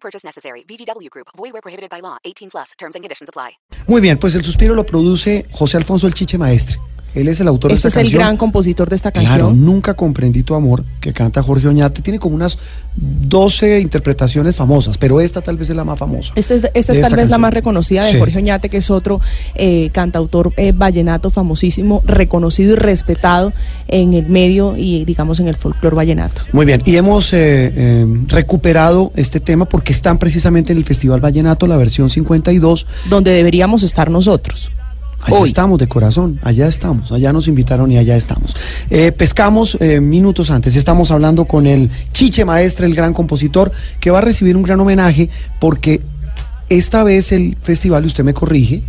Purchase necessary. VGW Group. Void where prohibited by law. 18 plus. Terms and conditions apply. Muy bien, pues el suspiro lo produce José Alfonso El Chiche Maestre. Él es el autor Este de es esta el canción. gran compositor de esta Claro, canción. nunca comprendí tu amor, que canta Jorge Oñate. Tiene como unas 12 interpretaciones famosas, pero esta tal vez es la más famosa. Esta es, esta es tal vez la más reconocida de Sí. Jorge Oñate, que es otro eh, cantautor eh, vallenato famosísimo, reconocido y respetado en el medio y digamos en el folclore vallenato. Muy bien, y hemos eh, recuperado este tema porque están precisamente en el Festival Vallenato, la versión 52. Donde deberíamos estar nosotros. Allá Hoy. estamos de corazón, allá estamos, allá nos invitaron y allá estamos. Eh, pescamos eh, minutos antes, estamos hablando con el Chiche Maestre, el gran compositor, que va a recibir un gran homenaje porque esta vez el festival, y usted me corrige,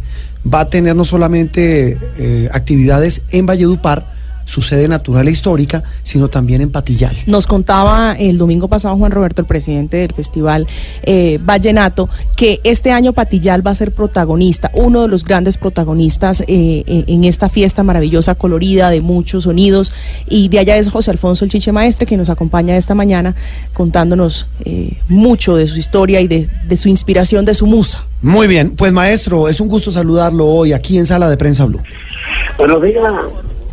va a tener no solamente eh, actividades en Valledupar, su sede natural e histórica, sino también en Patillal. Nos contaba el domingo pasado Juan Roberto, el presidente del Festival eh, Vallenato, que este año Patillal va a ser protagonista, uno de los grandes protagonistas eh, en en esta fiesta maravillosa, colorida, de muchos sonidos. Y de allá es José Alfonso el Chiche Maestre, que nos acompaña esta mañana contándonos eh, mucho de su historia y de, de su inspiración, de su musa. Muy bien, pues maestro, es un gusto saludarlo hoy aquí en Sala de Prensa Blue. Buenos días,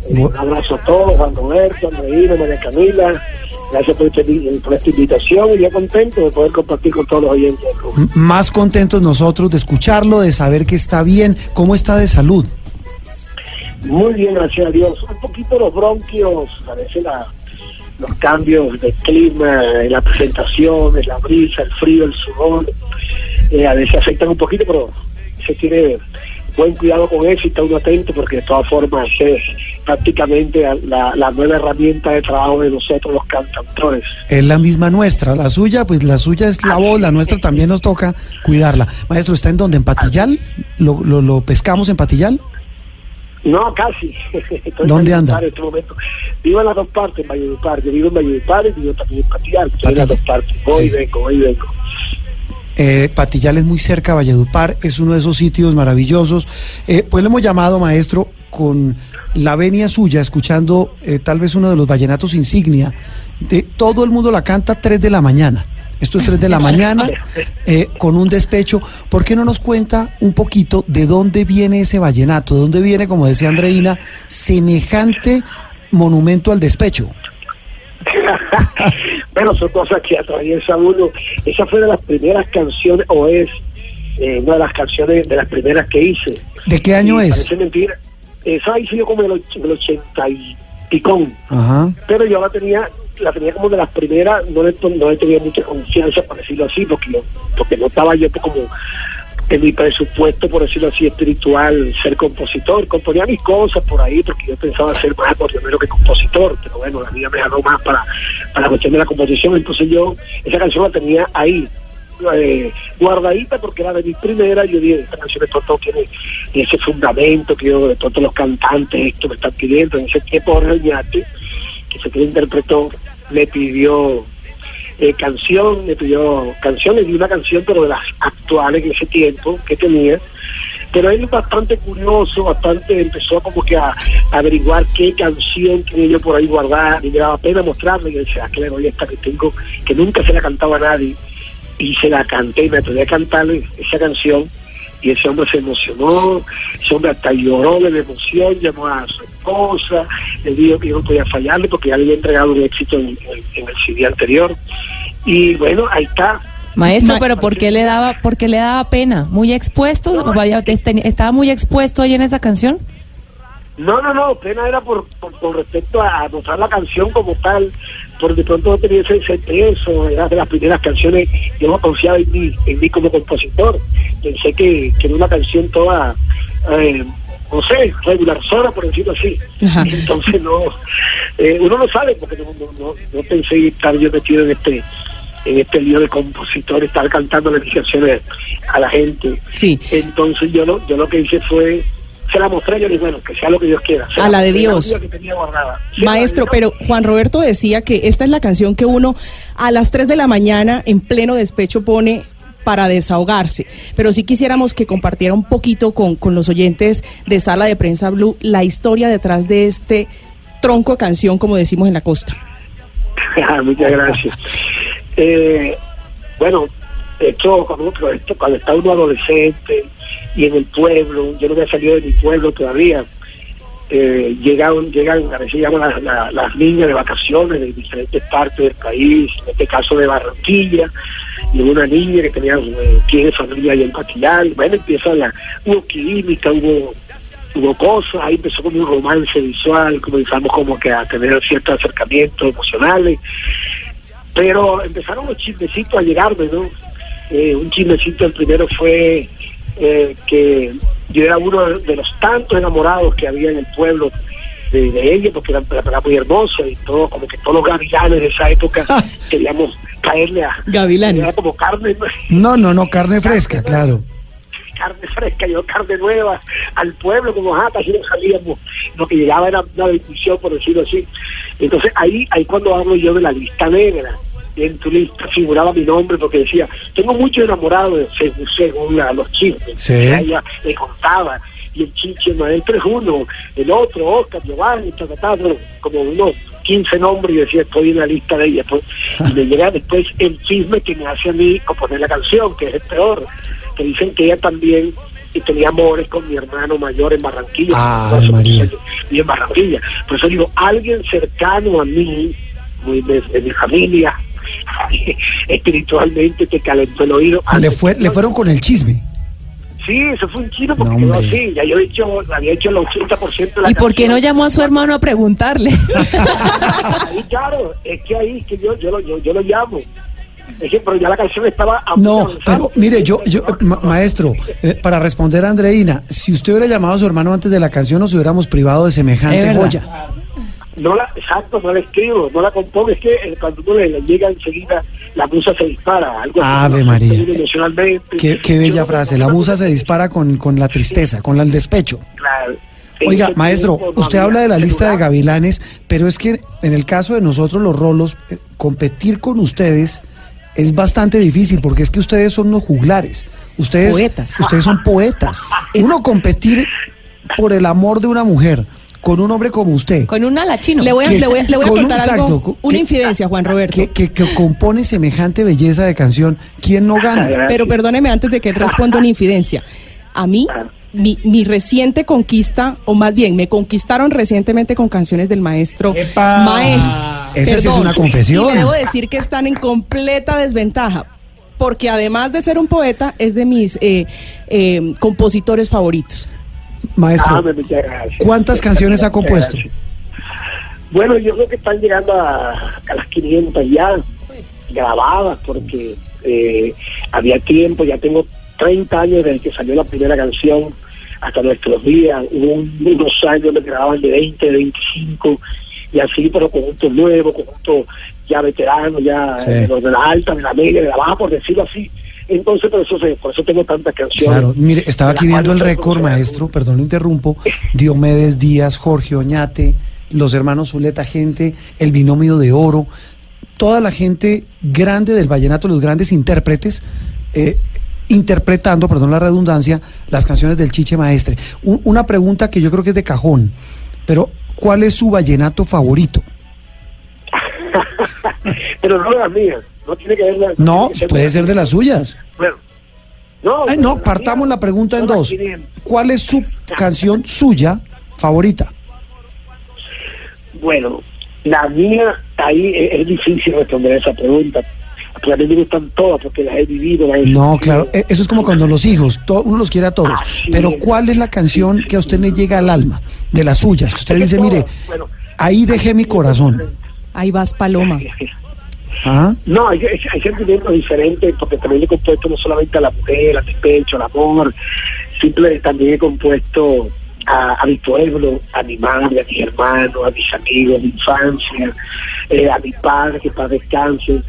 un abrazo a todos, Juan Roberto, Andreina, María Camila, gracias por, este- por esta invitación y yo contento de poder compartir con todos los oyentes. del Más contentos nosotros de escucharlo, de saber que está bien, cómo está de salud. Muy bien, gracias a Dios. Un poquito los bronquios, parece la, los cambios de clima, eh, la presentación, la brisa, el frío, el sudor, eh, a veces afectan un poquito, pero se tiene buen cuidado con eso y está uno atento porque de todas formas es prácticamente la, la nueva herramienta de trabajo de nosotros los cantautores. Es la misma nuestra, la suya, pues la suya es la voz, la nuestra también nos toca cuidarla. Maestro, ¿está en dónde? ¿En Patillal? ¿Lo, lo, lo pescamos en Patillal? No, casi. Estoy ¿Dónde en anda? En este momento. Vivo en las dos partes, en Valledupar. Yo vivo en Valledupar y vivo también en Patillal. Estoy en las dos partes. Voy y Sí. vengo, voy y vengo. Eh, Patillal es muy cerca Valledupar, es uno de esos sitios maravillosos. Eh, pues le hemos llamado, maestro, con la venia suya, escuchando eh, tal vez uno de los vallenatos insignia. De, todo el mundo la canta 3 de la mañana. Esto es 3 de la mañana, eh, con un despecho. ¿Por qué no nos cuenta un poquito de dónde viene ese vallenato? ¿De dónde viene, como decía Andreina, semejante monumento al despecho? bueno, son cosas que atraviesa uno. Esa fue de las primeras canciones, o es eh, una de las canciones de las primeras que hice. ¿De qué año Y es? Parece mentira. Esa hice yo como en el, och- en el 80 y picón. Ajá. pero yo la tenía la tenía como de las primeras no le, no le tenía mucha confianza por decirlo así porque yo, porque no estaba yo como en mi presupuesto por decirlo así espiritual ser compositor. Componía mis cosas por ahí porque yo pensaba ser más acordeonero que compositor pero bueno la vida me jaló más para para la cuestión de la composición. Entonces yo esa canción la tenía ahí eh, guardadita porque era de mi primera yo dije esta canción de pronto tiene ese fundamento que yo de pronto los cantantes esto me están pidiendo en ese tiempo Jorge Oñate que fue quien interpretó, le pidió eh, canción, le pidió canción, le dio una canción, pero de las actuales en ese tiempo que tenía. Pero él bastante curioso, bastante empezó como que a, averiguar qué canción tenía yo por ahí guardada, y me daba pena mostrarle, y yo decía, ah, doy esta que tengo, que nunca se la cantaba a nadie, y se la canté, y me atreví a cantarle esa canción, y ese hombre se emocionó, ese hombre hasta lloró de la emoción, llamó a su esposa, le dijo que no podía fallarle porque ya le había entregado un éxito en, en- en el CD anterior. Y bueno, ahí está. Maestro, Ma- pero ¿por qué le daba, por qué le daba pena? ¿Muy expuesto? Vaya, este- ¿Estaba muy expuesto ahí en esa canción? No, no, no, pena era por, por, con respecto a, a mostrar la canción como tal, por de pronto no tenía ese, ese peso, era de las primeras canciones, yo no confiaba en mí, en mí como compositor, pensé que, que era una canción toda, eh, no sé, regular zona, por decirlo así, Ajá. entonces no, eh, uno no sabe, porque no, no, no, no pensé estar yo metido en este en este lío de compositor, estar cantando las canciones a la gente. Sí. Entonces yo lo, yo lo que hice fue, se la mostré, yo le dije, bueno, que sea lo que Dios quiera. Se A la de Dios. única que tenía guardada. Sí, Maestro, Dios. pero Juan Roberto decía que esta es la canción que uno a las 3 de la mañana en pleno despecho pone para desahogarse. Pero sí quisiéramos que compartiera un poquito con, con los oyentes de Sala de Prensa Blue la historia detrás de este tronco de canción, como decimos en la costa. Ah, Muchas gracias. Eh, bueno, esto cuando, pero esto, cuando está uno adolescente y en el pueblo, yo no había salido de mi pueblo todavía, eh, llegan, llegan, a veces llaman las, niñas de vacaciones de diferentes partes del país, en este caso de Barranquilla, y una niña que tenía, eh, tiene familia ahí en Patillal, bueno, empieza la, hubo química, hubo hubo cosas, ahí empezó como un romance visual, comenzamos como que a tener ciertos acercamientos emocionales, pero empezaron los chismecitos a llegarme, ¿no? Eh, un chismecito, el primero fue eh, que yo era uno de, los tantos enamorados que había en el pueblo de, de ella, porque era, era muy hermoso y todo, como que todos los gavilanes de esa época queríamos caerle a... Gavilanes. Era como carne, No, no, no, carne fresca, claro. carne fresca, yo carne nueva al pueblo, como ajá, casi no salíamos, lo que llegaba era una bendición, por decirlo así. Entonces ahí, ahí cuando hablo yo de la lista negra, en tu lista figuraba mi nombre porque decía, tengo muchos enamorados según, según la- los chismes, Sí. que ella le contaba, y el chiche, el maestro es uno, el otro, Oscar, Giovanni, como unos 15 nombres y decía, estoy en la lista de ella. Pues, y me llega después el chisme que me hace a mí componer la canción, que es el peor, que dicen que ella también eh, tenía amores con mi hermano mayor en Barranquilla. Ah, María. Y en Barranquilla. Por eso digo, alguien cercano a mí, de, de mi familia, espiritualmente te calentó el oído. Le, Antes- fue, le fueron con el chisme. Sí, eso fue un chino porque No, quedó así. Ya yo he hecho, había hecho el 80% de la ¿Y por qué no canción. llamó a su hermano a preguntarle? Ahí, claro, es que ahí que yo, yo, lo, yo, yo lo llamo. Es que, pero ya la canción estaba a No, avanzada. pero mire, yo, yo ma- maestro, eh, para responder a Andreina, si usted hubiera llamado a su hermano antes de la canción, nos hubiéramos privado de semejante joya. No la, exacto, no la escribo, no la compongo. Es que eh, cuando uno le, le llega enseguida, la musa se dispara. Algo Ave. María. Emocionalmente. Qué, bella frase. La musa se dispara con, con la tristeza, con el despecho. Claro. Oiga, maestro, usted habla de la lista de gavilanes, pero es que en el caso de nosotros los rolos, eh, competir con ustedes es bastante difícil porque es que ustedes son unos juglares. Ustedes, Poetas. ustedes son poetas. Uno competir por el amor de una mujer con un hombre como usted. Con un ala chino. Le voy a, que- le voy a- le voy a con un- contar exacto, algo, una que- infidencia, Juan Roberto. Que, que- que compone semejante belleza de canción. ¿Quién no gana? Pero perdóneme antes de que responda una infidencia. A mí, mi, mi reciente conquista, o más bien, me conquistaron recientemente con canciones del maestro. Maestro. Esa sí es una confesión. Y le debo decir que están en completa desventaja. Porque además de ser un poeta, es de mis eh, eh, compositores favoritos. Maestro, Ah. ¿cuántas canciones ha compuesto? Bueno, yo creo que están llegando a, a las 500 ya grabadas porque eh, había tiempo, ya tengo 30 años desde que salió la primera canción hasta nuestros días. Hubo un- unos años me grababan de 20, de 25 y así, pero conjuntos nuevos, conjuntos ya veteranos, ya Sí. los de la alta, de la media, de la baja, por decirlo así. Entonces, por eso, se- por eso tengo tantas canciones. Claro, mire, estaba aquí viendo el récord, maestro, perdón, lo interrumpo. Diomedes Díaz, Jorge Oñate, los hermanos Zuleta Gente, el binomio de oro, toda la gente grande del vallenato, los grandes intérpretes, eh, interpretando, perdón la redundancia, las canciones del Chiche Maestre. Un- una pregunta que yo creo que es de cajón, pero ¿cuál es su vallenato favorito? pero no las mías, no tiene que ver la- No, tiene que puede ser de las suyas. Bueno, no, Ay, no, partamos la pregunta en dos. ¿Cuál es su canción suya favorita? Bueno, la mía, ahí es, es difícil responder esa pregunta. Porque a mí me gustan todas, porque las he vivido. Las he No, claro, e- eso es como cuando los hijos, to- uno los quiere a todos, Así pero es. ¿cuál es la canción que a usted le llega al alma, de las suyas? Que usted Es dice, mire, bueno. ahí dejé mi corazón. Ahí vas, Paloma. No, hay, hay- hay sentimientos diferentes, porque también he compuesto no solamente a la mujer, al despecho, al amor, simple, también he compuesto a, a mi pueblo, a mi madre, a mis hermanos, a mis amigos de infancia, eh, a mi padre, que para descanse.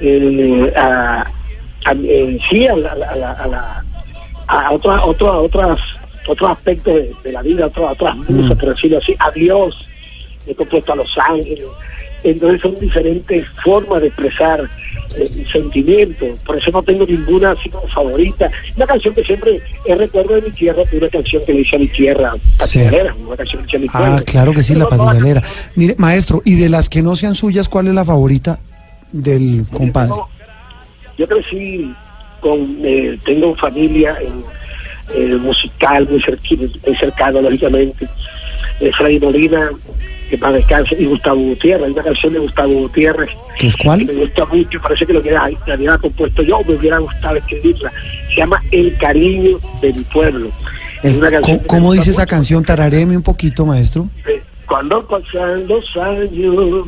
eh, a, a- en sí a, la- a, la- a, la- a otra- otra- otras otros aspectos de, de la vida, otras otras musas, por decirlo así, a Dios, he compuesto a los ángeles. Entonces son diferentes formas de expresar eh, sentimientos. Por eso no tengo ninguna así como favorita. Una canción que siempre es recuerdo de mi tierra, una canción que le hice a mi tierra, Sí. Una canción que le hice a mi Ah, pueblo. claro que sí, la no. Mire, maestro, y de las que no sean suyas, ¿cuál es la favorita del compadre? Yo, yo crecí con, eh, tengo familia en, eh, musical muy, cerquino, muy cercano, lógicamente. Freddy Molina, que para descanse, y Gustavo Gutiérrez. Hay una canción de Gustavo Gutiérrez ¿Qué es que cuál? me gusta mucho, parece que lo hubiera, la hubiera compuesto yo, me hubiera gustado escribirla. Se llama El cariño de mi pueblo. Es El- ¿Cómo, que cómo dice esa mucho. canción? Tararéme un poquito, maestro. Eh, Cuando pasan los años,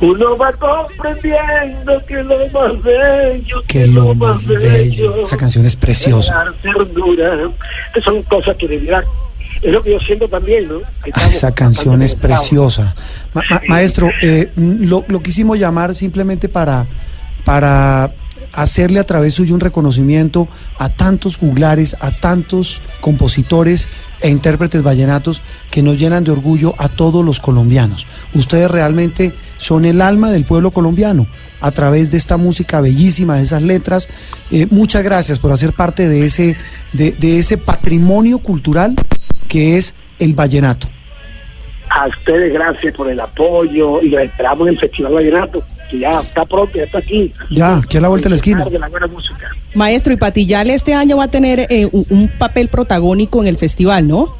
uno va comprendiendo que lo más bello, Que lo más bello. Esa canción es preciosa. Ternura. Que son cosas que debiera. Es lo que yo siento también, ¿no? Ah, esa canción es preciosa. Ma- ma- maestro, eh, lo, lo quisimos llamar simplemente para, para hacerle a través suyo un reconocimiento a tantos juglares, a tantos compositores e intérpretes vallenatos que nos llenan de orgullo a todos los colombianos. Ustedes realmente son el alma del pueblo colombiano a través de esta música bellísima, de esas letras. Eh, muchas gracias por hacer parte de ese, de, de ese patrimonio cultural que es el vallenato. A ustedes, gracias por el apoyo y los esperamos en el Festival Vallenato, que ya está pronto, ya está aquí. Ya, aquí a la vuelta de la esquina. De la buena música. Maestro, y Patillal este año va a tener eh, un, un papel protagónico en el festival, ¿no?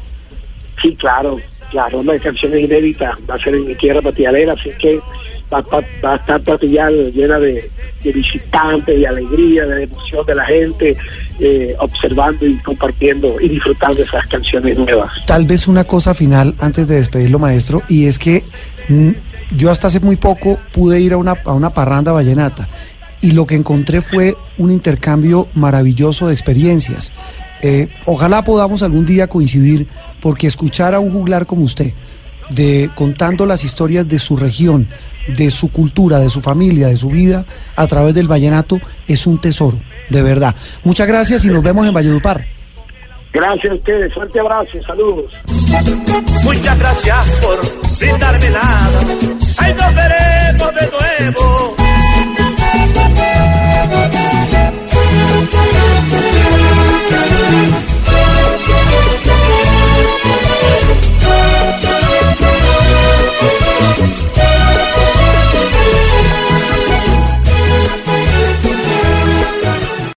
Sí, claro, claro, una canción inédita, va a ser en mi tierra patilladera, así que va, va- va a estar Patillal llena de, de visitantes, de alegría, de emoción de la gente, eh, observando y compartiendo y disfrutando esas canciones nuevas. Tal vez una cosa final antes de despedirlo, maestro, y es que mm, yo hasta hace muy poco pude ir a una, a una parranda vallenata y lo que encontré fue un intercambio maravilloso de experiencias. Eh, ojalá podamos algún día coincidir porque escuchar a un juglar como usted, de contando las historias de su región, de su cultura, de su familia, de su vida, a través del vallenato, es un tesoro, de verdad. Muchas gracias y nos vemos en Valledupar. Gracias a ustedes, fuerte abrazo, saludos. Muchas gracias por brindarme nada. Ay, nos veremos de nuevo.